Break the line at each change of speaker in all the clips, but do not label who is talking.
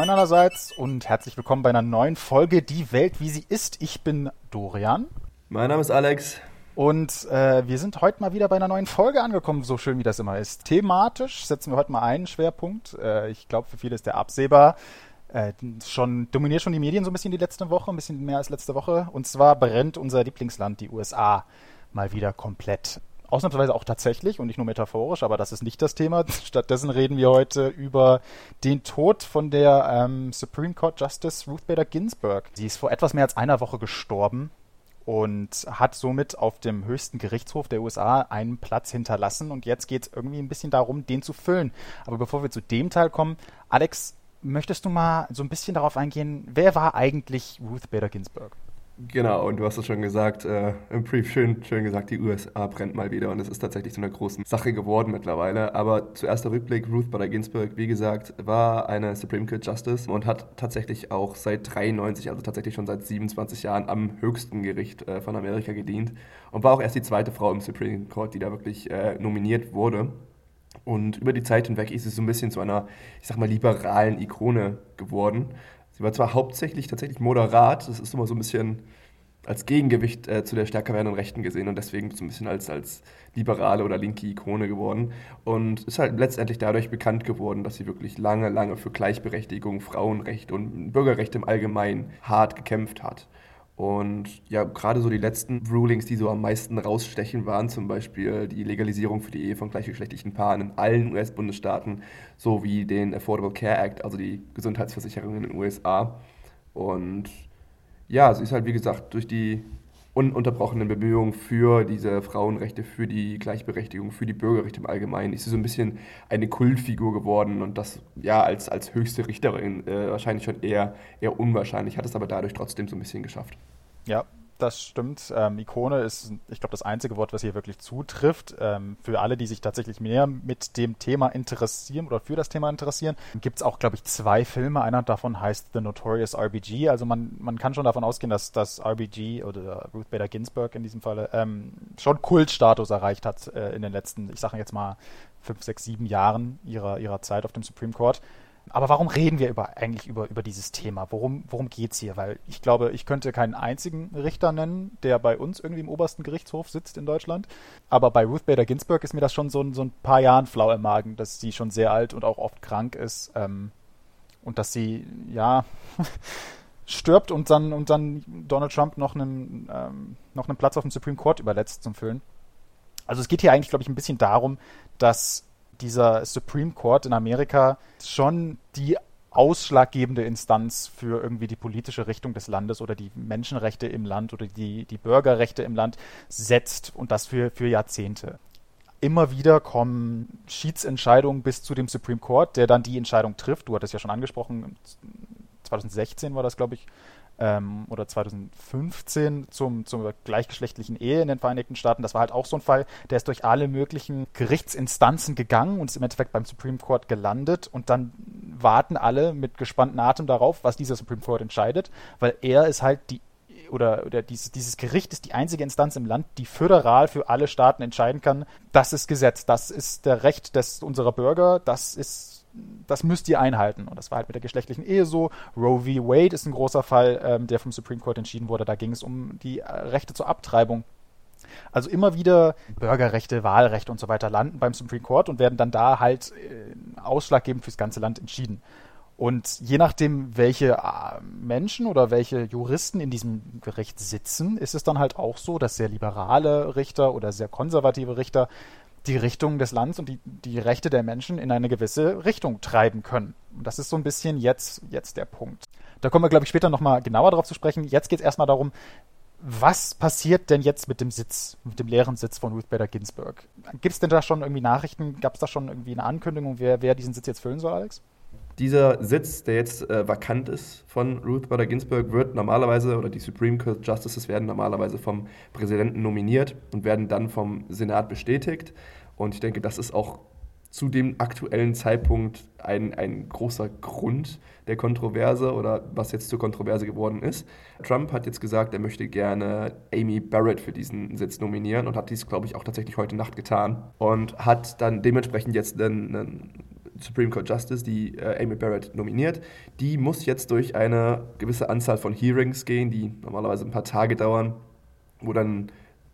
Moin allerseits und herzlich willkommen bei einer neuen Folge Die Welt, wie sie ist. Ich bin Dorian.
Mein Name ist Alex.
Und äh, wir sind heute mal wieder bei einer neuen Folge angekommen, so schön wie das immer ist. Thematisch setzen wir heute mal einen Schwerpunkt. Äh, ich glaube, für viele ist der absehbar. Äh, schon dominiert schon die Medien so ein bisschen die letzte Woche, ein bisschen mehr als letzte Woche. Und zwar brennt unser Lieblingsland, die USA, mal wieder komplett. Ausnahmsweise auch tatsächlich und nicht nur metaphorisch, aber das ist nicht das Thema. Stattdessen reden wir heute über den Tod von der ähm, Supreme Court Justice Ruth Bader Ginsburg. Sie ist vor etwas mehr als einer Woche gestorben und hat somit auf dem höchsten Gerichtshof der USA einen Platz hinterlassen. Und jetzt geht es irgendwie ein bisschen darum, den zu füllen. Aber bevor wir zu dem Teil kommen, Alex, möchtest du mal so ein bisschen darauf eingehen, wer war eigentlich Ruth Bader Ginsburg?
Genau, und du hast es schon gesagt, äh, im Brief schön, schön gesagt, die USA brennt mal wieder und es ist tatsächlich zu einer großen Sache geworden mittlerweile. Aber zuerst der Rückblick, Ruth Bader Ginsburg, wie gesagt, war eine Supreme Court Justice und hat tatsächlich auch seit 93, also tatsächlich schon seit 27 Jahren am höchsten Gericht äh, von Amerika gedient und war auch erst die zweite Frau im Supreme Court, die da wirklich äh, nominiert wurde. Und über die Zeit hinweg ist sie so ein bisschen zu einer, ich sag mal, liberalen Ikone geworden. Sie war zwar hauptsächlich tatsächlich moderat, das ist immer so ein bisschen als Gegengewicht äh, zu der stärker werdenden Rechten gesehen und deswegen so ein bisschen als, als liberale oder linke Ikone geworden und ist halt letztendlich dadurch bekannt geworden, dass sie wirklich lange, lange für Gleichberechtigung, Frauenrechte und Bürgerrechte im Allgemeinen hart gekämpft hat. Und ja, gerade so die letzten Rulings, die so am meisten rausstechen, waren zum Beispiel die Legalisierung für die Ehe von gleichgeschlechtlichen Paaren in allen US-Bundesstaaten sowie den Affordable Care Act, also die Gesundheitsversicherung in den USA. Und ja, sie ist halt, wie gesagt, durch die ununterbrochenen Bemühungen für diese Frauenrechte, für die Gleichberechtigung, für die Bürgerrechte im Allgemeinen, ist sie so ein bisschen eine Kultfigur geworden und das ja als, als höchste Richterin äh, wahrscheinlich schon eher, eher unwahrscheinlich, hat es aber dadurch trotzdem so ein bisschen geschafft.
Ja, das stimmt. Ähm, Ikone ist, ich glaube, das einzige Wort, was hier wirklich zutrifft. Ähm, für alle, die sich tatsächlich mehr mit dem Thema interessieren oder für das Thema interessieren, gibt es auch, glaube ich, zwei Filme. Einer davon heißt The Notorious RBG. Also man, man kann schon davon ausgehen, dass das RBG oder Ruth Bader Ginsburg in diesem Falle ähm, schon Kultstatus erreicht hat äh, in den letzten, ich sage jetzt mal, fünf, sechs, sieben Jahren ihrer, ihrer Zeit auf dem Supreme Court. Aber warum reden wir über, eigentlich über, über dieses Thema? Worum, worum geht es hier? Weil ich glaube, ich könnte keinen einzigen Richter nennen, der bei uns irgendwie im obersten Gerichtshof sitzt in Deutschland. Aber bei Ruth Bader Ginsburg ist mir das schon so, so ein paar Jahren flau im Magen, dass sie schon sehr alt und auch oft krank ist. Ähm, und dass sie, ja, stirbt und dann, und dann Donald Trump noch einen, ähm, noch einen Platz auf dem Supreme Court überletzt zum Füllen. Also es geht hier eigentlich, glaube ich, ein bisschen darum, dass dieser Supreme Court in Amerika schon die ausschlaggebende Instanz für irgendwie die politische Richtung des Landes oder die Menschenrechte im Land oder die, die Bürgerrechte im Land setzt und das für, für Jahrzehnte. Immer wieder kommen Schiedsentscheidungen bis zu dem Supreme Court, der dann die Entscheidung trifft. Du hattest ja schon angesprochen, 2016 war das, glaube ich, ähm, oder 2015 zum, zur gleichgeschlechtlichen Ehe in den Vereinigten Staaten. Das war halt auch so ein Fall, der ist durch alle möglichen Gerichtsinstanzen gegangen und ist im Endeffekt beim Supreme Court gelandet. Und dann warten alle mit gespannten Atem darauf, was dieser Supreme Court entscheidet, weil er ist halt die oder, oder dieses, dieses Gericht ist die einzige Instanz im Land, die föderal für alle Staaten entscheiden kann, das ist Gesetz, das ist der Recht des, unserer Bürger, das ist das müsst ihr einhalten. Und das war halt mit der geschlechtlichen Ehe so. Roe v. Wade ist ein großer Fall, ähm, der vom Supreme Court entschieden wurde. Da ging es um die äh, Rechte zur Abtreibung. Also immer wieder Bürgerrechte, Wahlrechte und so weiter landen beim Supreme Court und werden dann da halt äh, ausschlaggebend fürs ganze Land entschieden. Und je nachdem, welche äh, Menschen oder welche Juristen in diesem Gericht sitzen, ist es dann halt auch so, dass sehr liberale Richter oder sehr konservative Richter die Richtung des Landes und die, die Rechte der Menschen in eine gewisse Richtung treiben können. Und das ist so ein bisschen jetzt, jetzt der Punkt. Da kommen wir, glaube ich, später nochmal genauer darauf zu sprechen. Jetzt geht es erstmal darum, was passiert denn jetzt mit dem Sitz, mit dem leeren Sitz von Ruth Bader Ginsburg? Gibt es denn da schon irgendwie Nachrichten? Gab es da schon irgendwie eine Ankündigung, wer, wer diesen Sitz jetzt füllen soll, Alex?
Dieser Sitz, der jetzt äh, vakant ist von Ruth Bader Ginsburg, wird normalerweise, oder die Supreme Court Justices werden normalerweise vom Präsidenten nominiert und werden dann vom Senat bestätigt. Und ich denke, das ist auch zu dem aktuellen Zeitpunkt ein, ein großer Grund der Kontroverse oder was jetzt zur Kontroverse geworden ist. Trump hat jetzt gesagt, er möchte gerne Amy Barrett für diesen Sitz nominieren und hat dies, glaube ich, auch tatsächlich heute Nacht getan und hat dann dementsprechend jetzt einen, einen Supreme Court Justice, die äh, Amy Barrett nominiert, die muss jetzt durch eine gewisse Anzahl von Hearings gehen, die normalerweise ein paar Tage dauern, wo dann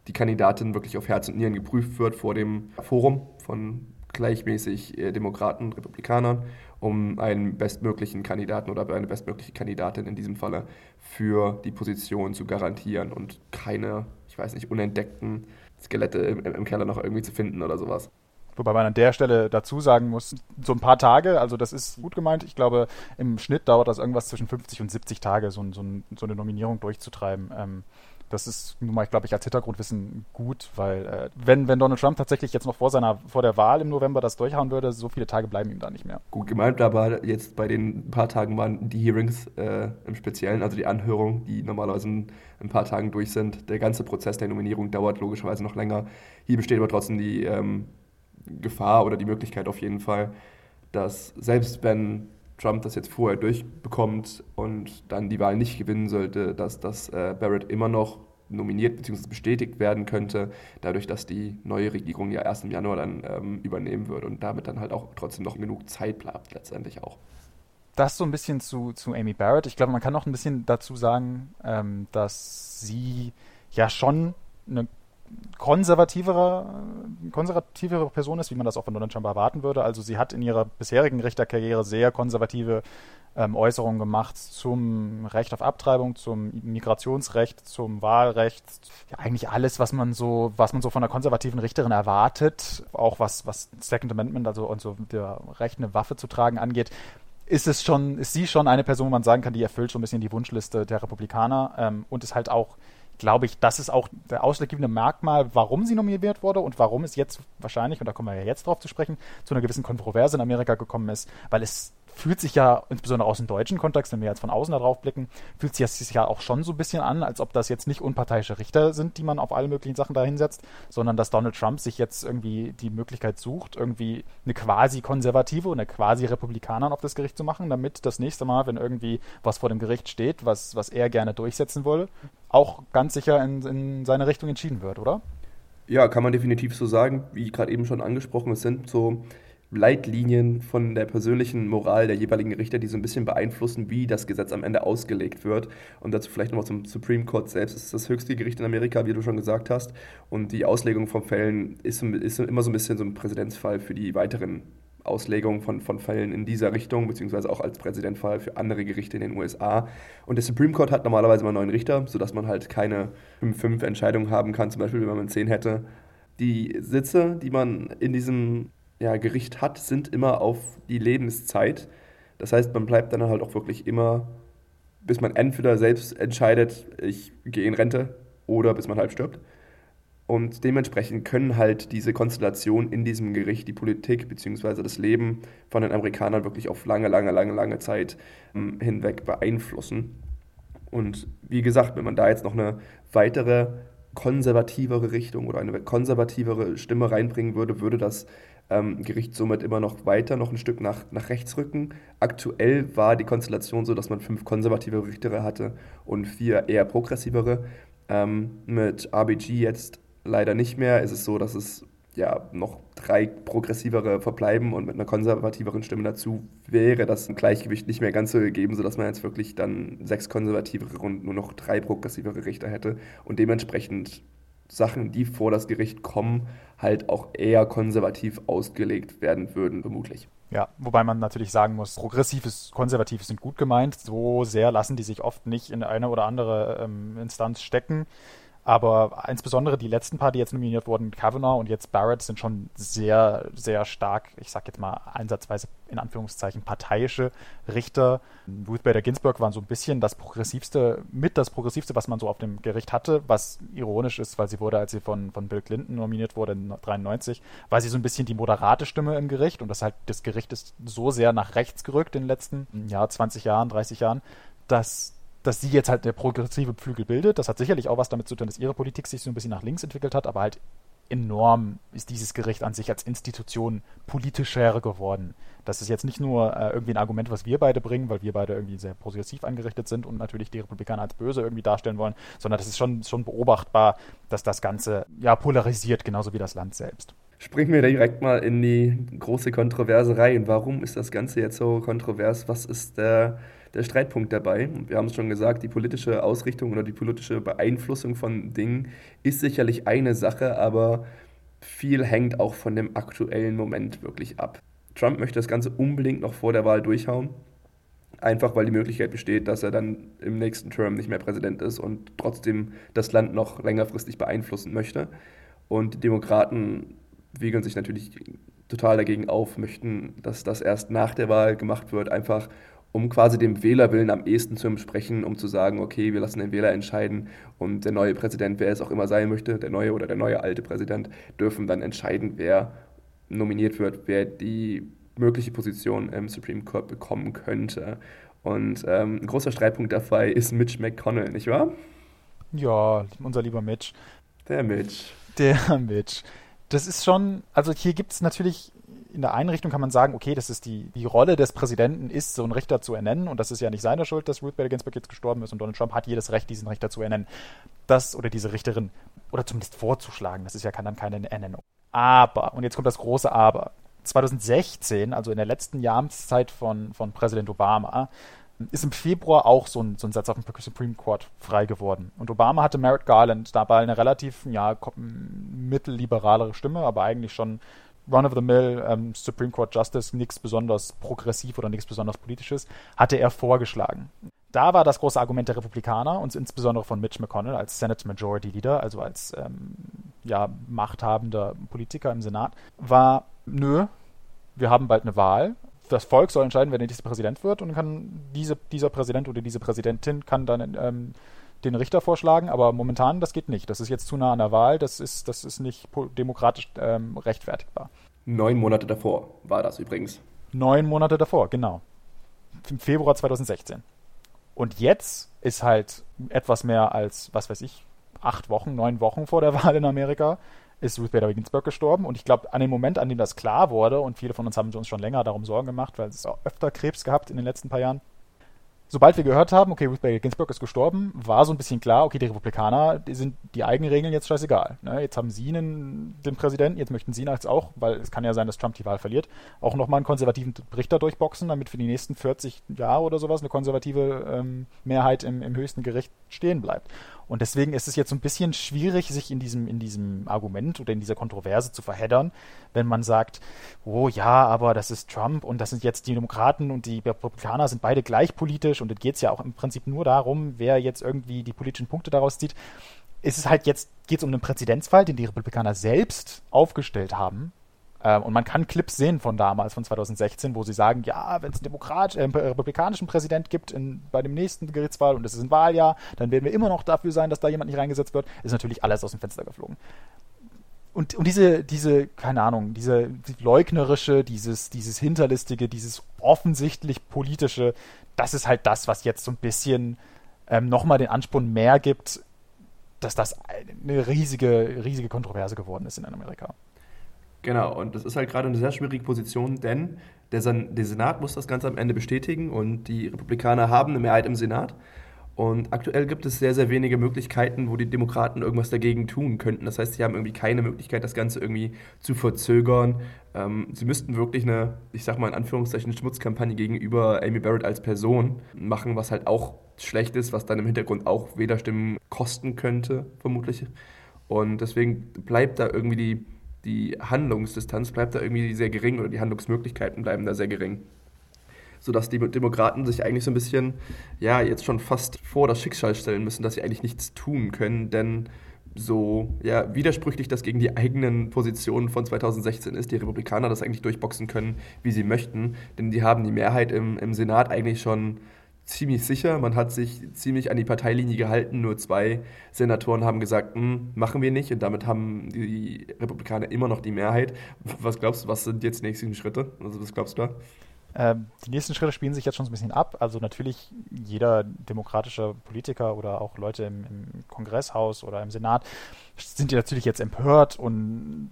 die Kandidatin wirklich auf Herz und Nieren geprüft wird vor dem Forum von gleichmäßig äh, Demokraten, Republikanern, um einen bestmöglichen Kandidaten oder eine bestmögliche Kandidatin in diesem Falle für die Position zu garantieren und keine, ich weiß nicht, unentdeckten Skelette im, im Keller noch irgendwie zu finden oder sowas.
Wobei man an der Stelle dazu sagen muss, so ein paar Tage, also das ist gut gemeint. Ich glaube, im Schnitt dauert das irgendwas zwischen 50 und 70 Tage, so, so, so eine Nominierung durchzutreiben. Ähm, das ist nun mal, glaube ich, als Hintergrundwissen gut, weil äh, wenn, wenn Donald Trump tatsächlich jetzt noch vor seiner vor der Wahl im November das durchhauen würde, so viele Tage bleiben ihm da nicht mehr.
Gut gemeint, aber jetzt bei den paar Tagen waren die Hearings äh, im Speziellen, also die Anhörung, die normalerweise in ein paar Tagen durch sind. Der ganze Prozess der Nominierung dauert logischerweise noch länger. Hier besteht aber trotzdem die ähm, Gefahr oder die Möglichkeit auf jeden Fall, dass selbst wenn Trump das jetzt vorher durchbekommt und dann die Wahl nicht gewinnen sollte, dass, dass äh, Barrett immer noch nominiert bzw. bestätigt werden könnte, dadurch, dass die neue Regierung ja erst im Januar dann ähm, übernehmen wird und damit dann halt auch trotzdem noch genug Zeit bleibt, letztendlich auch.
Das so ein bisschen zu, zu Amy Barrett. Ich glaube, man kann noch ein bisschen dazu sagen, ähm, dass sie ja schon eine konservativere, konservativere Person ist, wie man das auch von Donald Trump erwarten würde. Also sie hat in ihrer bisherigen Richterkarriere sehr konservative ähm, Äußerungen gemacht zum Recht auf Abtreibung, zum Migrationsrecht, zum Wahlrecht. Ja, eigentlich alles, was man so, was man so von einer konservativen Richterin erwartet, auch was, was Second Amendment, also und so der Recht, eine Waffe zu tragen angeht, ist es schon, ist sie schon eine Person, wo man sagen kann, die erfüllt schon ein bisschen die Wunschliste der Republikaner ähm, und ist halt auch glaube ich, das ist auch der ausschlaggebende Merkmal, warum sie nominiert wurde und warum es jetzt wahrscheinlich, und da kommen wir ja jetzt drauf zu sprechen, zu einer gewissen Kontroverse in Amerika gekommen ist, weil es fühlt sich ja, insbesondere aus dem deutschen Kontext, wenn wir jetzt von außen da drauf blicken, fühlt sich das ja auch schon so ein bisschen an, als ob das jetzt nicht unparteiische Richter sind, die man auf alle möglichen Sachen da hinsetzt, sondern dass Donald Trump sich jetzt irgendwie die Möglichkeit sucht, irgendwie eine quasi konservative und eine quasi Republikanerin auf das Gericht zu machen, damit das nächste Mal, wenn irgendwie was vor dem Gericht steht, was, was er gerne durchsetzen wolle, auch ganz sicher in, in seine Richtung entschieden wird, oder?
Ja, kann man definitiv so sagen. Wie gerade eben schon angesprochen, es sind so Leitlinien von der persönlichen Moral der jeweiligen Richter, die so ein bisschen beeinflussen, wie das Gesetz am Ende ausgelegt wird. Und dazu vielleicht nochmal zum Supreme Court selbst. Es ist das höchste Gericht in Amerika, wie du schon gesagt hast. Und die Auslegung von Fällen ist, ist immer so ein bisschen so ein Präzedenzfall für die weiteren Auslegungen von, von Fällen in dieser Richtung, beziehungsweise auch als Präzedenzfall für andere Gerichte in den USA. Und der Supreme Court hat normalerweise immer neun Richter, sodass man halt keine 5-5 Entscheidungen haben kann, zum Beispiel, wenn man zehn hätte. Die Sitze, die man in diesem ja, Gericht hat, sind immer auf die Lebenszeit. Das heißt, man bleibt dann halt auch wirklich immer, bis man entweder selbst entscheidet, ich gehe in Rente, oder bis man halb stirbt. Und dementsprechend können halt diese Konstellationen in diesem Gericht die Politik bzw. das Leben von den Amerikanern wirklich auf lange, lange, lange, lange Zeit ähm, hinweg beeinflussen. Und wie gesagt, wenn man da jetzt noch eine weitere konservativere Richtung oder eine konservativere Stimme reinbringen würde, würde das ähm, Gericht somit immer noch weiter, noch ein Stück nach, nach rechts rücken. Aktuell war die Konstellation so, dass man fünf konservative Richtere hatte und vier eher progressivere. Ähm, mit RBG jetzt leider nicht mehr. Es ist so, dass es ja noch drei progressivere verbleiben und mit einer konservativeren Stimme dazu wäre das Gleichgewicht nicht mehr ganz so gegeben, sodass man jetzt wirklich dann sechs konservativere und nur noch drei progressivere Richter hätte und dementsprechend Sachen, die vor das Gericht kommen, halt auch eher konservativ ausgelegt werden würden, vermutlich.
Ja, wobei man natürlich sagen muss, progressives, konservatives sind gut gemeint. So sehr lassen die sich oft nicht in eine oder andere ähm, Instanz stecken. Aber insbesondere die letzten paar, die jetzt nominiert wurden, Kavanaugh und jetzt Barrett, sind schon sehr, sehr stark, ich sag jetzt mal einsatzweise in Anführungszeichen parteiische Richter. Ruth Bader Ginsburg waren so ein bisschen das progressivste, mit das progressivste, was man so auf dem Gericht hatte, was ironisch ist, weil sie wurde, als sie von, von Bill Clinton nominiert wurde in 93, war sie so ein bisschen die moderate Stimme im Gericht und das halt, das Gericht ist so sehr nach rechts gerückt in den letzten, ja, 20 Jahren, 30 Jahren, dass dass sie jetzt halt der progressive Flügel bildet. Das hat sicherlich auch was damit zu tun, dass ihre Politik sich so ein bisschen nach links entwickelt hat, aber halt enorm ist dieses Gericht an sich als Institution politischer geworden. Das ist jetzt nicht nur äh, irgendwie ein Argument, was wir beide bringen, weil wir beide irgendwie sehr progressiv angerichtet sind und natürlich die Republikaner als böse irgendwie darstellen wollen, sondern das ist schon, schon beobachtbar, dass das Ganze ja polarisiert, genauso wie das Land selbst.
Springen wir direkt mal in die große Kontroverse rein. Warum ist das Ganze jetzt so kontrovers? Was ist der, der Streitpunkt dabei? Wir haben es schon gesagt, die politische Ausrichtung oder die politische Beeinflussung von Dingen ist sicherlich eine Sache, aber viel hängt auch von dem aktuellen Moment wirklich ab. Trump möchte das Ganze unbedingt noch vor der Wahl durchhauen. Einfach weil die Möglichkeit besteht, dass er dann im nächsten Term nicht mehr Präsident ist und trotzdem das Land noch längerfristig beeinflussen möchte. Und die Demokraten wiegeln sich natürlich total dagegen auf, möchten, dass das erst nach der Wahl gemacht wird, einfach um quasi dem Wählerwillen am ehesten zu entsprechen, um zu sagen, okay, wir lassen den Wähler entscheiden und der neue Präsident, wer es auch immer sein möchte, der neue oder der neue alte Präsident, dürfen dann entscheiden, wer nominiert wird, wer die mögliche Position im Supreme Court bekommen könnte. Und ähm, ein großer Streitpunkt dabei ist Mitch McConnell, nicht wahr?
Ja, unser lieber Mitch.
Der Mitch.
Der Mitch. Das ist schon, also hier gibt es natürlich in der Einrichtung kann man sagen, okay, das ist die, die Rolle des Präsidenten ist, so einen Richter zu ernennen und das ist ja nicht seine Schuld, dass Ruth Bader Ginsburg jetzt gestorben ist und Donald Trump hat jedes Recht, diesen Richter zu ernennen. Das oder diese Richterin oder zumindest vorzuschlagen, das ist ja dann keine Ernennung. Aber, und jetzt kommt das große Aber, 2016, also in der letzten Jahreszeit von, von Präsident Obama, ist im Februar auch so ein, so ein Satz auf dem Supreme Court frei geworden. Und Obama hatte Merrick Garland dabei eine relativ, ja, mittelliberalere Stimme, aber eigentlich schon Run-of-the-Mill ähm, Supreme Court Justice, nichts besonders progressiv oder nichts besonders politisches, hatte er vorgeschlagen. Da war das große Argument der Republikaner und insbesondere von Mitch McConnell als Senate Majority Leader, also als ähm, ja, machthabender Politiker im Senat, war, nö, wir haben bald eine Wahl. Das Volk soll entscheiden, wer der nächste Präsident wird und kann diese, dieser Präsident oder diese Präsidentin kann dann ähm, den Richter vorschlagen, aber momentan das geht nicht. Das ist jetzt zu nah an der Wahl, das ist, das ist nicht demokratisch ähm, rechtfertigbar.
Neun Monate davor war das übrigens.
Neun Monate davor, genau. Im Februar 2016. Und jetzt ist halt etwas mehr als, was weiß ich, acht Wochen, neun Wochen vor der Wahl in Amerika, ist Ruth Bader Ginsburg gestorben. Und ich glaube, an dem Moment, an dem das klar wurde, und viele von uns haben uns schon länger darum Sorgen gemacht, weil es auch öfter Krebs gehabt in den letzten paar Jahren, sobald wir gehört haben, okay, Ruth Bader Ginsburg ist gestorben, war so ein bisschen klar, okay, die Republikaner, die sind die eigenen Regeln jetzt scheißegal. Ne? Jetzt haben sie einen, den Präsidenten, jetzt möchten sie jetzt auch, weil es kann ja sein, dass Trump die Wahl verliert, auch nochmal einen konservativen Richter durchboxen, damit für die nächsten 40 Jahre oder sowas eine konservative ähm, Mehrheit im, im höchsten Gericht stehen bleibt. Und deswegen ist es jetzt so ein bisschen schwierig, sich in diesem, in diesem Argument oder in dieser Kontroverse zu verheddern, wenn man sagt, oh ja, aber das ist Trump und das sind jetzt die Demokraten und die Republikaner sind beide gleich politisch und es geht ja auch im Prinzip nur darum, wer jetzt irgendwie die politischen Punkte daraus zieht. Es ist halt jetzt, geht es um einen Präzedenzfall, den die Republikaner selbst aufgestellt haben, und man kann Clips sehen von damals, von 2016, wo sie sagen, ja, wenn es einen Demokrat, äh, republikanischen Präsident gibt in, bei dem nächsten Gerichtswahl und es ist ein Wahljahr, dann werden wir immer noch dafür sein, dass da jemand nicht reingesetzt wird, ist natürlich alles aus dem Fenster geflogen. Und, und diese, diese, keine Ahnung, diese leugnerische, dieses, dieses hinterlistige, dieses offensichtlich politische, das ist halt das, was jetzt so ein bisschen ähm, nochmal den Ansporn mehr gibt, dass das eine riesige, riesige Kontroverse geworden ist in Amerika.
Genau, und das ist halt gerade eine sehr schwierige Position, denn der, Sen der Senat muss das Ganze am Ende bestätigen und die Republikaner haben eine Mehrheit im Senat. Und aktuell gibt es sehr, sehr wenige Möglichkeiten, wo die Demokraten irgendwas dagegen tun könnten. Das heißt, sie haben irgendwie keine Möglichkeit, das Ganze irgendwie zu verzögern. Ähm, sie müssten wirklich eine, ich sag mal in Anführungszeichen, Schmutzkampagne gegenüber Amy Barrett als Person machen, was halt auch schlecht ist, was dann im Hintergrund auch Wählerstimmen kosten könnte, vermutlich. Und deswegen bleibt da irgendwie die die Handlungsdistanz bleibt da irgendwie sehr gering oder die Handlungsmöglichkeiten bleiben da sehr gering. Sodass die Demokraten sich eigentlich so ein bisschen, ja, jetzt schon fast vor das Schicksal stellen müssen, dass sie eigentlich nichts tun können, denn so ja, widersprüchlich das gegen die eigenen Positionen von 2016 ist, die Republikaner das eigentlich durchboxen können, wie sie möchten, denn die haben die Mehrheit im, im Senat eigentlich schon ziemlich sicher. Man hat sich ziemlich an die Parteilinie gehalten. Nur zwei Senatoren haben gesagt, hm, machen wir nicht. Und damit haben die Republikaner immer noch die Mehrheit. Was glaubst du, was sind jetzt die nächsten Schritte? Also was glaubst du da?
Ähm, die nächsten Schritte spielen sich jetzt schon so ein bisschen ab. Also natürlich jeder demokratische Politiker oder auch Leute im, im Kongresshaus oder im Senat sind ja natürlich jetzt empört und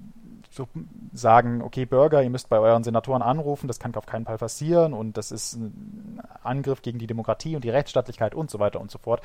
so sagen, okay, Bürger, ihr müsst bei euren Senatoren anrufen, das kann auf keinen Fall passieren und das ist ein Angriff gegen die Demokratie und die Rechtsstaatlichkeit und so weiter und so fort.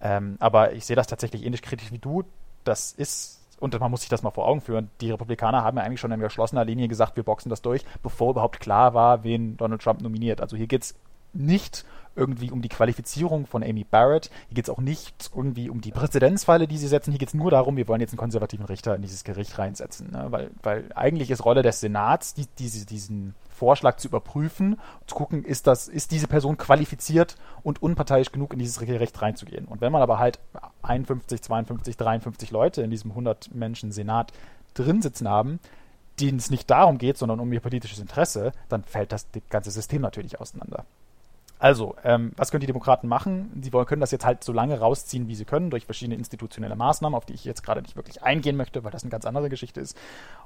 Ähm, aber ich sehe das tatsächlich ähnlich kritisch wie du. Das ist und man muss sich das mal vor Augen führen, die Republikaner haben ja eigentlich schon in geschlossener Linie gesagt, wir boxen das durch, bevor überhaupt klar war, wen Donald Trump nominiert. Also hier geht es nicht irgendwie um die Qualifizierung von Amy Barrett. Hier geht es auch nicht irgendwie um die Präzedenzfalle, die sie setzen. Hier geht es nur darum, wir wollen jetzt einen konservativen Richter in dieses Gericht reinsetzen. Ne? Weil, weil eigentlich ist Rolle des Senats, die, diese, diesen Vorschlag zu überprüfen, zu gucken, ist, das, ist diese Person qualifiziert und unparteiisch genug, in dieses Gericht reinzugehen. Und wenn man aber halt 51, 52, 53 Leute in diesem 100 Menschen Senat drin sitzen haben, denen es nicht darum geht, sondern um ihr politisches Interesse, dann fällt das ganze System natürlich auseinander. Also, ähm, was können die Demokraten machen? Sie wollen, können das jetzt halt so lange rausziehen, wie sie können, durch verschiedene institutionelle Maßnahmen, auf die ich jetzt gerade nicht wirklich eingehen möchte, weil das eine ganz andere Geschichte ist,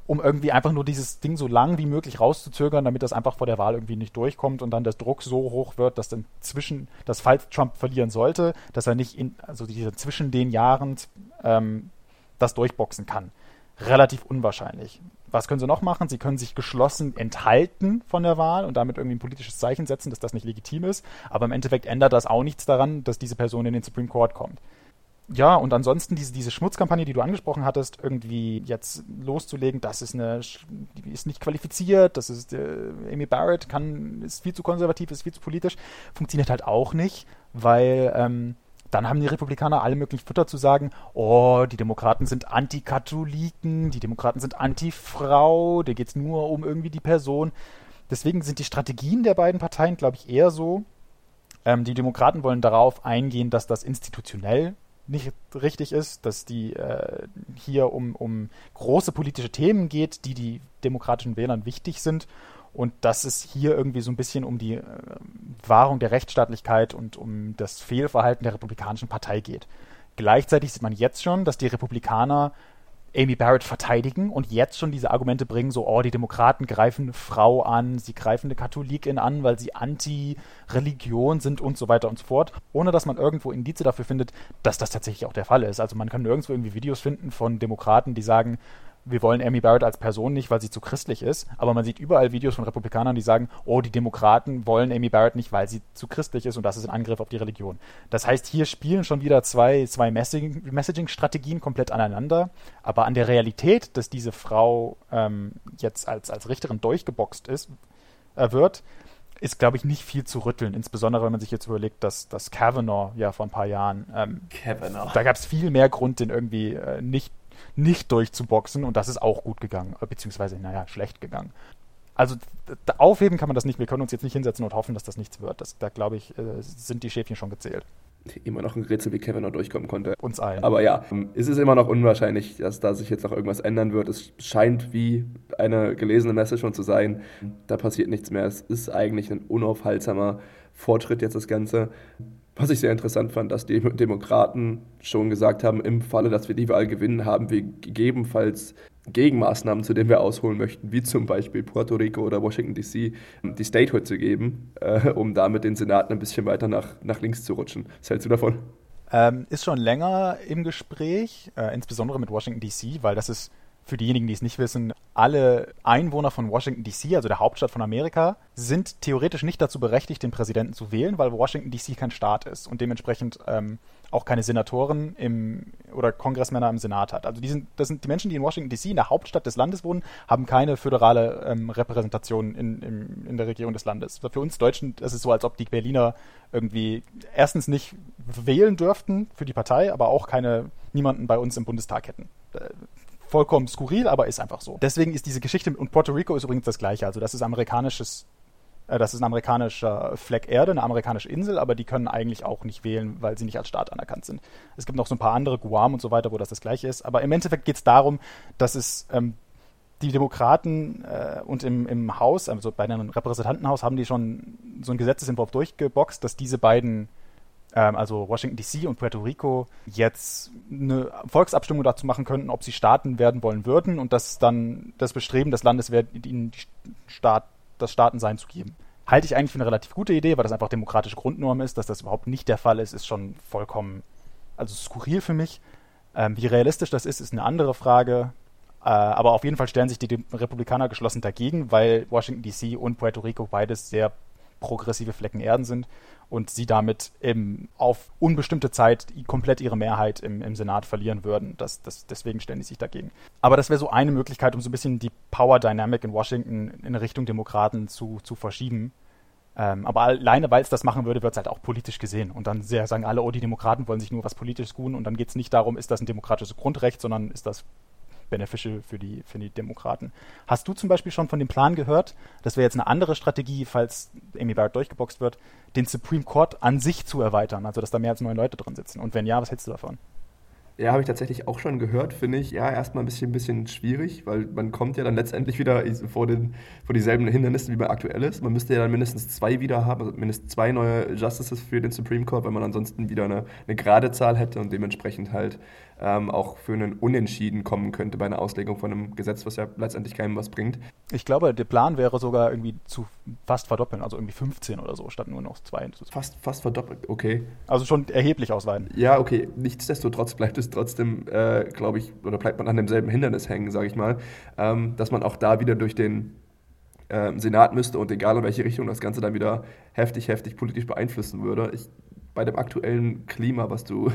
um irgendwie einfach nur dieses Ding so lang wie möglich rauszuzögern, damit das einfach vor der Wahl irgendwie nicht durchkommt und dann der Druck so hoch wird, dass dann zwischen, dass falls Trump verlieren sollte, dass er nicht in, also diese zwischen den Jahren ähm, das durchboxen kann. Relativ unwahrscheinlich. Was können sie noch machen? Sie können sich geschlossen enthalten von der Wahl und damit irgendwie ein politisches Zeichen setzen, dass das nicht legitim ist. Aber im Endeffekt ändert das auch nichts daran, dass diese Person in den Supreme Court kommt. Ja, und ansonsten diese, diese Schmutzkampagne, die du angesprochen hattest, irgendwie jetzt loszulegen, das ist eine, ist nicht qualifiziert, das ist, äh, Amy Barrett kann, ist viel zu konservativ, ist viel zu politisch, funktioniert halt auch nicht, weil, ähm, dann haben die Republikaner alle möglichen Futter zu sagen, oh, die Demokraten sind Antikatholiken, die Demokraten sind Anti-Frau, da geht es nur um irgendwie die Person. Deswegen sind die Strategien der beiden Parteien, glaube ich, eher so. Ähm, die Demokraten wollen darauf eingehen, dass das institutionell nicht richtig ist, dass die äh, hier um, um große politische Themen geht, die die demokratischen Wählern wichtig sind und dass es hier irgendwie so ein bisschen um die äh, Wahrung der Rechtsstaatlichkeit und um das Fehlverhalten der Republikanischen Partei geht. Gleichzeitig sieht man jetzt schon, dass die Republikaner Amy Barrett verteidigen und jetzt schon diese Argumente bringen, so, oh, die Demokraten greifen eine Frau an, sie greifen eine Katholikin an, weil sie anti-Religion sind und so weiter und so fort, ohne dass man irgendwo Indize dafür findet, dass das tatsächlich auch der Fall ist. Also man kann nirgendwo irgendwie Videos finden von Demokraten, die sagen, wir wollen Amy Barrett als Person nicht, weil sie zu christlich ist, aber man sieht überall Videos von Republikanern, die sagen, oh, die Demokraten wollen Amy Barrett nicht, weil sie zu christlich ist und das ist ein Angriff auf die Religion. Das heißt, hier spielen schon wieder zwei, zwei Messaging-Strategien komplett aneinander, aber an der Realität, dass diese Frau ähm, jetzt als, als Richterin durchgeboxt ist, äh, wird, ist, glaube ich, nicht viel zu rütteln. Insbesondere, wenn man sich jetzt überlegt, dass, dass Kavanaugh ja vor ein paar Jahren, ähm, Kavanaugh. da gab es viel mehr Grund, den irgendwie äh, nicht nicht durchzuboxen und das ist auch gut gegangen, äh, beziehungsweise, naja, schlecht gegangen. Also aufheben kann man das nicht. Wir können uns jetzt nicht hinsetzen und hoffen, dass das nichts wird. Das, da glaube ich, äh, sind die Schäfchen schon gezählt.
Immer noch ein Rätsel, wie Kevin noch durchkommen konnte.
Uns allen.
Aber ja, es ist immer noch unwahrscheinlich, dass da sich jetzt noch irgendwas ändern wird. Es scheint wie eine gelesene Messe schon zu sein. Da passiert nichts mehr. Es ist eigentlich ein unaufhaltsamer Fortschritt jetzt das Ganze. Was ich sehr interessant fand, dass die Demokraten schon gesagt haben, im Falle, dass wir die Wahl gewinnen, haben wir gegebenenfalls Gegenmaßnahmen, zu denen wir ausholen möchten, wie zum Beispiel Puerto Rico oder Washington DC, die Statehood zu geben, äh, um damit den Senaten ein bisschen weiter nach, nach links zu rutschen. Was hältst du davon?
Ähm, ist schon länger im Gespräch, äh, insbesondere mit Washington DC, weil das ist für diejenigen, die es nicht wissen, alle Einwohner von Washington DC, also der Hauptstadt von Amerika, sind theoretisch nicht dazu berechtigt, den Präsidenten zu wählen, weil Washington DC kein Staat ist und dementsprechend ähm, auch keine Senatoren im, oder Kongressmänner im Senat hat. Also die sind, das sind die Menschen, die in Washington DC, in der Hauptstadt des Landes wohnen, haben keine föderale ähm, Repräsentation in, in, in der Regierung des Landes. Für uns Deutschen ist es so, als ob die Berliner irgendwie erstens nicht wählen dürften für die Partei, aber auch keine niemanden bei uns im Bundestag hätten. Vollkommen skurril, aber ist einfach so. Deswegen ist diese Geschichte und Puerto Rico ist übrigens das gleiche. Also das ist amerikanisches äh, das ist ein amerikanischer Fleck Erde, eine amerikanische Insel, aber die können eigentlich auch nicht wählen, weil sie nicht als Staat anerkannt sind. Es gibt noch so ein paar andere, Guam und so weiter, wo das das gleiche ist. Aber im Endeffekt geht es darum, dass es ähm, die Demokraten äh, und im, im Haus, also bei einem Repräsentantenhaus, haben die schon so einen Gesetzesentwurf durchgeboxt, dass diese beiden also Washington DC und Puerto Rico, jetzt eine Volksabstimmung dazu machen könnten, ob sie Staaten werden wollen würden und das dann das Bestreben des Landes wäre, ihnen Staat, das Staatensein zu geben. Halte ich eigentlich für eine relativ gute Idee, weil das einfach demokratische Grundnorm ist. Dass das überhaupt nicht der Fall ist, ist schon vollkommen, also skurril für mich. Ähm, wie realistisch das ist, ist eine andere Frage. Äh, aber auf jeden Fall stellen sich die Republikaner geschlossen dagegen, weil Washington DC und Puerto Rico beides sehr progressive Flecken Erden sind und sie damit eben auf unbestimmte Zeit komplett ihre Mehrheit im, im Senat verlieren würden. Das, das, deswegen stellen die sich dagegen. Aber das wäre so eine Möglichkeit, um so ein bisschen die Power Dynamic in Washington in Richtung Demokraten zu, zu verschieben. Ähm, aber alleine, weil es das machen würde, wird es halt auch politisch gesehen. Und dann sehr, sagen alle, oh, die Demokraten wollen sich nur was Politisches tun. Und dann geht es nicht darum, ist das ein demokratisches Grundrecht, sondern ist das beneficial für die, für die Demokraten. Hast du zum Beispiel schon von dem Plan gehört, das wäre jetzt eine andere Strategie, falls Amy Barrett durchgeboxt wird, den Supreme Court an sich zu erweitern, also dass da mehr als neun Leute drin sitzen? Und wenn ja, was hältst du davon?
Ja, habe ich tatsächlich auch schon gehört, finde ich. Ja, erstmal ein bisschen, ein bisschen schwierig, weil man kommt ja dann letztendlich wieder vor, den, vor dieselben Hindernissen, wie man aktuell ist. Man müsste ja dann mindestens zwei wieder haben, also mindestens zwei neue Justices für den Supreme Court, weil man ansonsten wieder eine, eine gerade Zahl hätte und dementsprechend halt ähm, auch für einen Unentschieden kommen könnte bei einer Auslegung von einem Gesetz, was ja letztendlich keinem was bringt.
Ich glaube, der Plan wäre sogar irgendwie zu fast verdoppeln, also irgendwie 15 oder so, statt nur noch zwei.
Fast, fast verdoppelt, okay.
Also schon erheblich ausweiten.
Ja, okay. Nichtsdestotrotz bleibt es trotzdem, äh, glaube ich, oder bleibt man an demselben Hindernis hängen, sage ich mal, ähm, dass man auch da wieder durch den ähm, Senat müsste und egal in welche Richtung das Ganze dann wieder heftig, heftig politisch beeinflussen würde. Ich bei dem aktuellen Klima, was du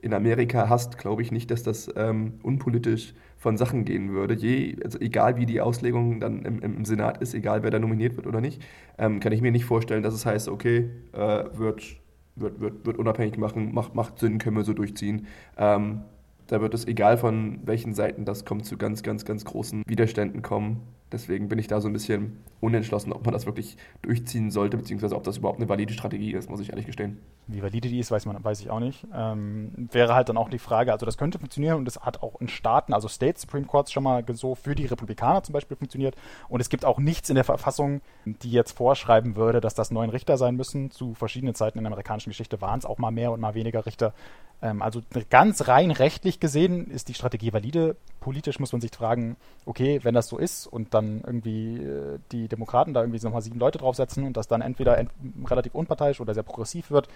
in Amerika hast, glaube ich nicht, dass das ähm, unpolitisch von Sachen gehen würde. Je, also egal wie die Auslegung dann im, im, Senat ist, egal wer da nominiert wird oder nicht, ähm, kann ich mir nicht vorstellen, dass es heißt, okay, äh, wird, wird, wird, wird unabhängig machen, macht, macht Sinn, können wir so durchziehen. Ähm, da wird es, egal von welchen Seiten das kommt, zu ganz, ganz, ganz großen Widerständen kommen. Deswegen bin ich da so ein bisschen unentschlossen, ob man das wirklich durchziehen sollte, beziehungsweise ob das überhaupt eine valide Strategie ist, muss ich ehrlich gestehen.
Wie valide die ist, weiß man, weiß ich auch nicht. Ähm, wäre halt dann auch die Frage, also das könnte funktionieren und es hat auch in Staaten, also State Supreme Courts schon mal so für die Republikaner zum Beispiel funktioniert. Und es gibt auch nichts in der Verfassung, die jetzt vorschreiben würde, dass das neun Richter sein müssen. Zu verschiedenen Zeiten in der amerikanischen Geschichte waren es auch mal mehr und mal weniger Richter. Ähm, also ganz rein rechtlich gesehen ist die Strategie valide. Politisch muss man sich fragen, okay, wenn das so ist und dann irgendwie äh, die Demokraten da irgendwie nochmal sieben Leute draufsetzen und das dann entweder ent relativ unparteiisch oder sehr progressiv wird,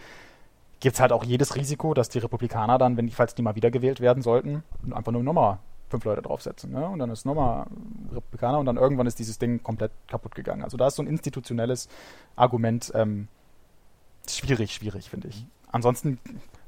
gibt es halt auch jedes Risiko, dass die Republikaner dann, wenn die, falls die mal wiedergewählt werden sollten, einfach nur nochmal fünf Leute draufsetzen. Ne? Und dann ist nochmal Republikaner und dann irgendwann ist dieses Ding komplett kaputt gegangen. Also da ist so ein institutionelles Argument ähm, schwierig, schwierig, finde ich. Ansonsten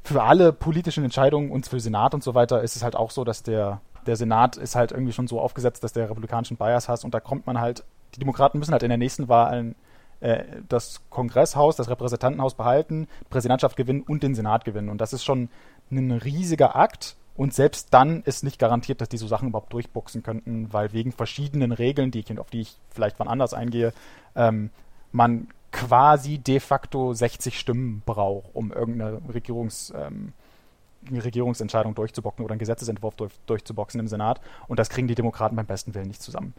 für alle politischen Entscheidungen und für Senat und so weiter ist es halt auch so, dass der, der Senat ist halt irgendwie schon so aufgesetzt, dass der republikanischen Bias hast und da kommt man halt, die Demokraten müssen halt in der nächsten Wahl äh, das Kongresshaus, das Repräsentantenhaus behalten, Präsidentschaft gewinnen und den Senat gewinnen. Und das ist schon ein riesiger Akt und selbst dann ist nicht garantiert, dass die so Sachen überhaupt durchboxen könnten, weil wegen verschiedenen Regeln, die ich, auf die ich vielleicht wann anders eingehe, ähm, man quasi de facto 60 Stimmen braucht, um irgendeine Regierungs, ähm, Regierungsentscheidung durchzuboxen oder einen Gesetzesentwurf durch, durchzuboxen im Senat. Und das kriegen die Demokraten beim besten Willen nicht zusammen.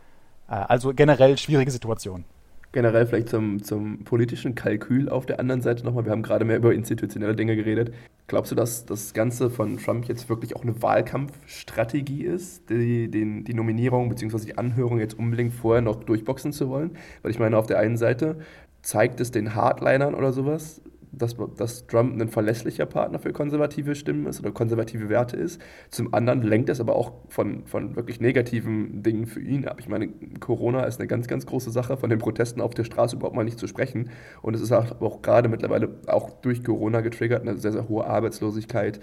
Äh, also generell schwierige Situation.
Generell vielleicht zum, zum politischen Kalkül auf der anderen Seite nochmal. Wir haben gerade mehr über institutionelle Dinge geredet. Glaubst du, dass das Ganze von Trump jetzt wirklich auch eine Wahlkampfstrategie ist, die, den, die Nominierung bzw. die Anhörung jetzt unbedingt vorher noch durchboxen zu wollen? Weil ich meine, auf der einen Seite zeigt es den Hardlinern oder sowas, dass, dass Trump ein verlässlicher Partner für konservative Stimmen ist oder konservative Werte ist. Zum anderen lenkt es aber auch von, von wirklich negativen Dingen für ihn ab. Ich meine, Corona ist eine ganz, ganz große Sache, von den Protesten auf der Straße überhaupt mal nicht zu sprechen. Und es ist auch, auch gerade mittlerweile auch durch Corona getriggert, eine sehr, sehr hohe Arbeitslosigkeit,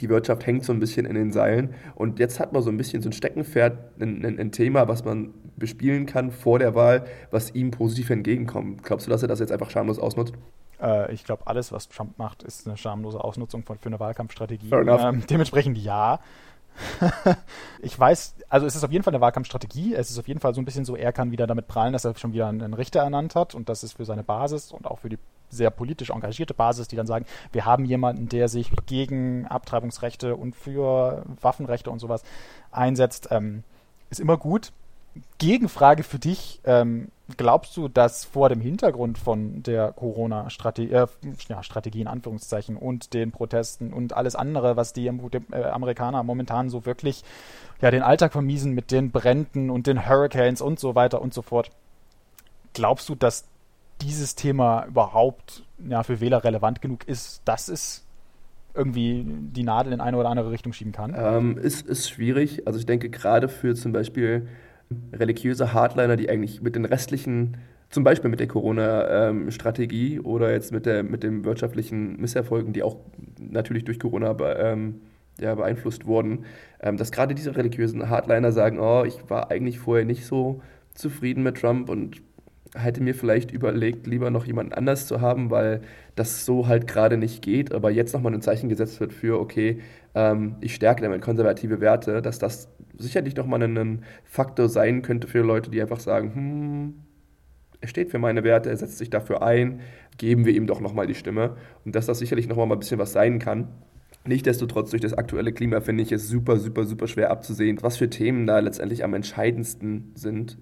die Wirtschaft hängt so ein bisschen in den Seilen. Und jetzt hat man so ein bisschen so ein Steckenpferd, ein, ein, ein, Thema, was man bespielen kann vor der Wahl, was ihm positiv entgegenkommt. Glaubst du, dass er das jetzt einfach schamlos ausnutzt?
Äh, ich glaube, alles, was Trump macht, ist eine schamlose Ausnutzung von, für eine Wahlkampfstrategie. Ähm, dementsprechend ja. ich weiß, also es ist auf jeden Fall eine Wahlkampfstrategie. Es ist auf jeden Fall so ein bisschen so, er kann wieder damit prallen, dass er schon wieder einen Richter ernannt hat und das ist für seine Basis und auch für die sehr politisch engagierte Basis, die dann sagen, wir haben jemanden, der sich gegen Abtreibungsrechte und für Waffenrechte und sowas einsetzt, ähm, ist immer gut. Gegenfrage für dich, ähm, glaubst du, dass vor dem Hintergrund von der Corona-Strategie, äh, ja, Strategie in Anführungszeichen und den Protesten und alles andere, was die äh, Amerikaner momentan so wirklich ja, den Alltag vermiesen mit den Bränden und den Hurricanes und so weiter und so fort, glaubst du, dass dieses Thema überhaupt ja, für Wähler relevant genug ist, dass es irgendwie die Nadel in eine oder andere Richtung schieben kann?
Ähm, ist, ist schwierig. Also ich denke gerade für zum Beispiel religiöse Hardliner, die eigentlich mit den restlichen zum Beispiel mit der Corona-Strategie oder jetzt mit, der, mit den wirtschaftlichen Misserfolgen, die auch natürlich durch Corona ähm, ja, beeinflusst wurden, ähm, dass gerade diese religiösen Hardliner sagen, oh, ich war eigentlich vorher nicht so zufrieden mit Trump und hätte mir vielleicht überlegt, lieber noch jemanden anders zu haben, weil das so halt gerade nicht geht, aber jetzt nochmal ein Zeichen gesetzt wird für, okay, ähm, ich stärke damit konservative Werte, dass das sicherlich nochmal ein, Faktor sein könnte für Leute, die einfach sagen, hm, er steht für meine Werte, er setzt sich dafür ein, geben wir ihm doch nochmal die Stimme. Und dass das sicherlich nochmal ein bisschen was sein kann. Nichtsdestotrotz, durch das aktuelle Klima finde ich es super, super, super schwer abzusehen, was für Themen da letztendlich am entscheidendsten sind.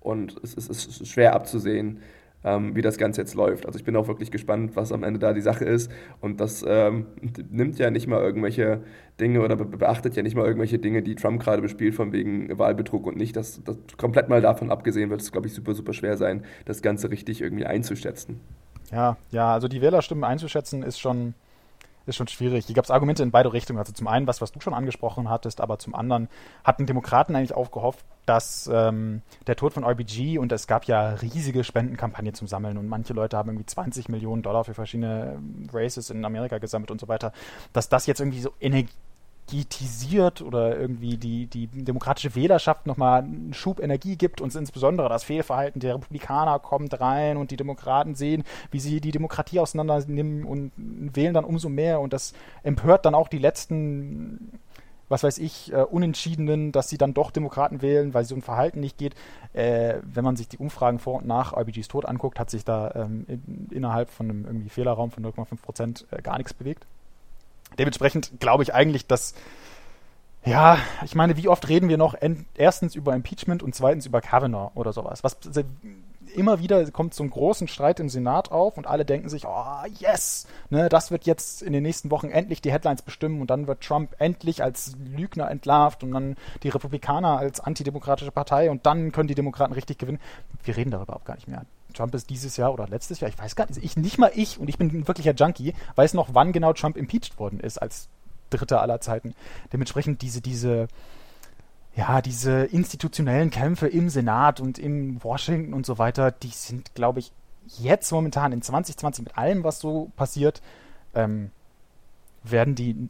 Und es ist, es ist schwer abzusehen, ähm, wie das Ganze jetzt läuft. Also ich bin auch wirklich gespannt, was am Ende da die Sache ist. Und das ähm, nimmt ja nicht mal irgendwelche Dinge oder beachtet ja nicht mal irgendwelche Dinge, die Trump gerade bespielt, von wegen Wahlbetrug und nicht. Das, das komplett mal davon abgesehen wird es, glaube ich, super, super schwer sein, das Ganze richtig irgendwie einzuschätzen.
Ja, ja, also die Wählerstimmen einzuschätzen ist schon ist schon schwierig. Hier gab es Argumente in beide Richtungen. Also zum einen was, was du schon angesprochen hattest, aber zum anderen hatten Demokraten eigentlich auch gehofft, dass ähm, der Tod von RBG und es gab ja riesige Spendenkampagnen zum Sammeln und manche Leute haben irgendwie 20 Millionen Dollar für verschiedene Races in Amerika gesammelt und so weiter, dass das jetzt irgendwie so Energie energetisiert oder irgendwie die, die demokratische Wählerschaft nochmal einen Schub Energie gibt und insbesondere das Fehlverhalten der Republikaner kommt rein und die Demokraten sehen, wie sie die Demokratie auseinandernehmen und wählen dann umso mehr und das empört dann auch die letzten was weiß ich, äh, Unentschiedenen, dass sie dann doch Demokraten wählen, weil so ein Verhalten nicht geht. Äh, wenn man sich die Umfragen vor und nach RBGs Tod anguckt, hat sich da ähm, in, innerhalb von einem irgendwie Fehlerraum von 0,5 Prozent äh, gar nichts bewegt. Dementsprechend glaube ich eigentlich, dass ja, ich meine, wie oft reden wir noch erstens über Impeachment und zweitens über Kavanaugh oder sowas? Was immer wieder kommt so ein großen Streit im Senat auf und alle denken sich, oh yes, ne, das wird jetzt in den nächsten Wochen endlich die Headlines bestimmen und dann wird Trump endlich als Lügner entlarvt und dann die Republikaner als antidemokratische Partei und dann können die Demokraten richtig gewinnen. Wir reden darüber auch gar nicht mehr. Trump ist dieses Jahr oder letztes Jahr, ich weiß gar nicht, ich nicht mal ich und ich bin ein wirklicher Junkie, weiß noch, wann genau Trump impeached worden ist als Dritter aller Zeiten. Dementsprechend diese, diese, ja, diese institutionellen Kämpfe im Senat und in Washington und so weiter, die sind, glaube ich, jetzt momentan in 2020 mit allem, was so passiert, ähm, werden die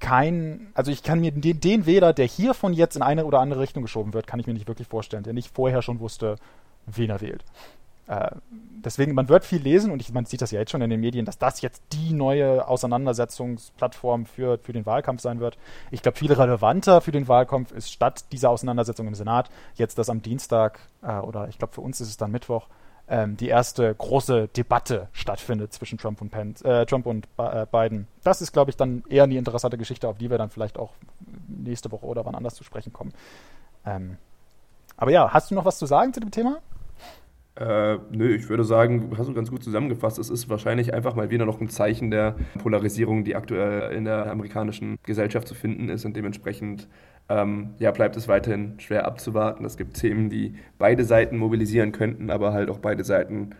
kein, also ich kann mir den, den Wähler, der hier von jetzt in eine oder andere Richtung geschoben wird, kann ich mir nicht wirklich vorstellen, der nicht vorher schon wusste, wen er wählt. Äh, deswegen, man wird viel lesen und ich, man sieht das ja jetzt schon in den Medien, dass das jetzt die neue Auseinandersetzungsplattform für, für den Wahlkampf sein wird. Ich glaube, viel relevanter für den Wahlkampf ist statt dieser Auseinandersetzung im Senat jetzt, dass am Dienstag äh, oder ich glaube für uns ist es dann Mittwoch ähm, die erste große Debatte stattfindet zwischen Trump und, Pence, äh, Trump und äh, Biden. Das ist, glaube ich, dann eher eine interessante Geschichte, auf die wir dann vielleicht auch nächste Woche oder wann anders zu sprechen kommen. Ähm, aber ja, hast du noch was zu sagen zu dem Thema?
Äh, nö, ich würde sagen, hast du ganz gut zusammengefasst. Es ist wahrscheinlich einfach mal wieder noch ein Zeichen der Polarisierung, die aktuell in der amerikanischen Gesellschaft zu finden ist und dementsprechend ähm, ja, bleibt es weiterhin schwer abzuwarten. Es gibt Themen, die beide Seiten mobilisieren könnten, aber halt auch beide Seiten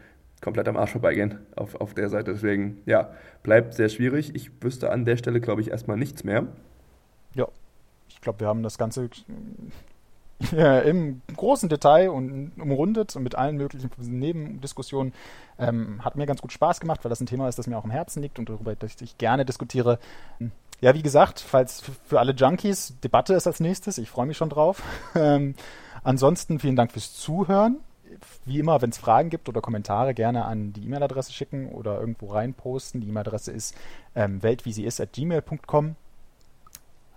komplett am Arsch vorbeigehen auf, auf der Seite. Deswegen, ja, bleibt sehr schwierig. Ich wüsste an der Stelle, glaube ich, erstmal nichts mehr.
Ja, ich glaube, wir haben das Ganze ja, im großen Detail und umrundet und mit allen möglichen Nebendiskussionen. Ähm, hat mir ganz gut Spaß gemacht, weil das ein Thema ist, das mir auch am Herzen liegt und darüber ich gerne diskutiere. Ja, wie gesagt, falls für alle Junkies, Debatte ist als nächstes. Ich freue mich schon drauf. Ähm, ansonsten vielen Dank fürs Zuhören. Wie immer, wenn es Fragen gibt oder Kommentare, gerne an die E-Mail-Adresse schicken oder irgendwo reinposten. Die E-Mail-Adresse ist ähm, weltwiesieist at gmail.com.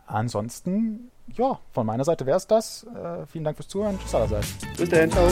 Ansonsten, ja, von meiner Seite wäre es das. Äh, vielen Dank fürs Zuhören. Tschüss allerseits.
Bis dahin, ciao.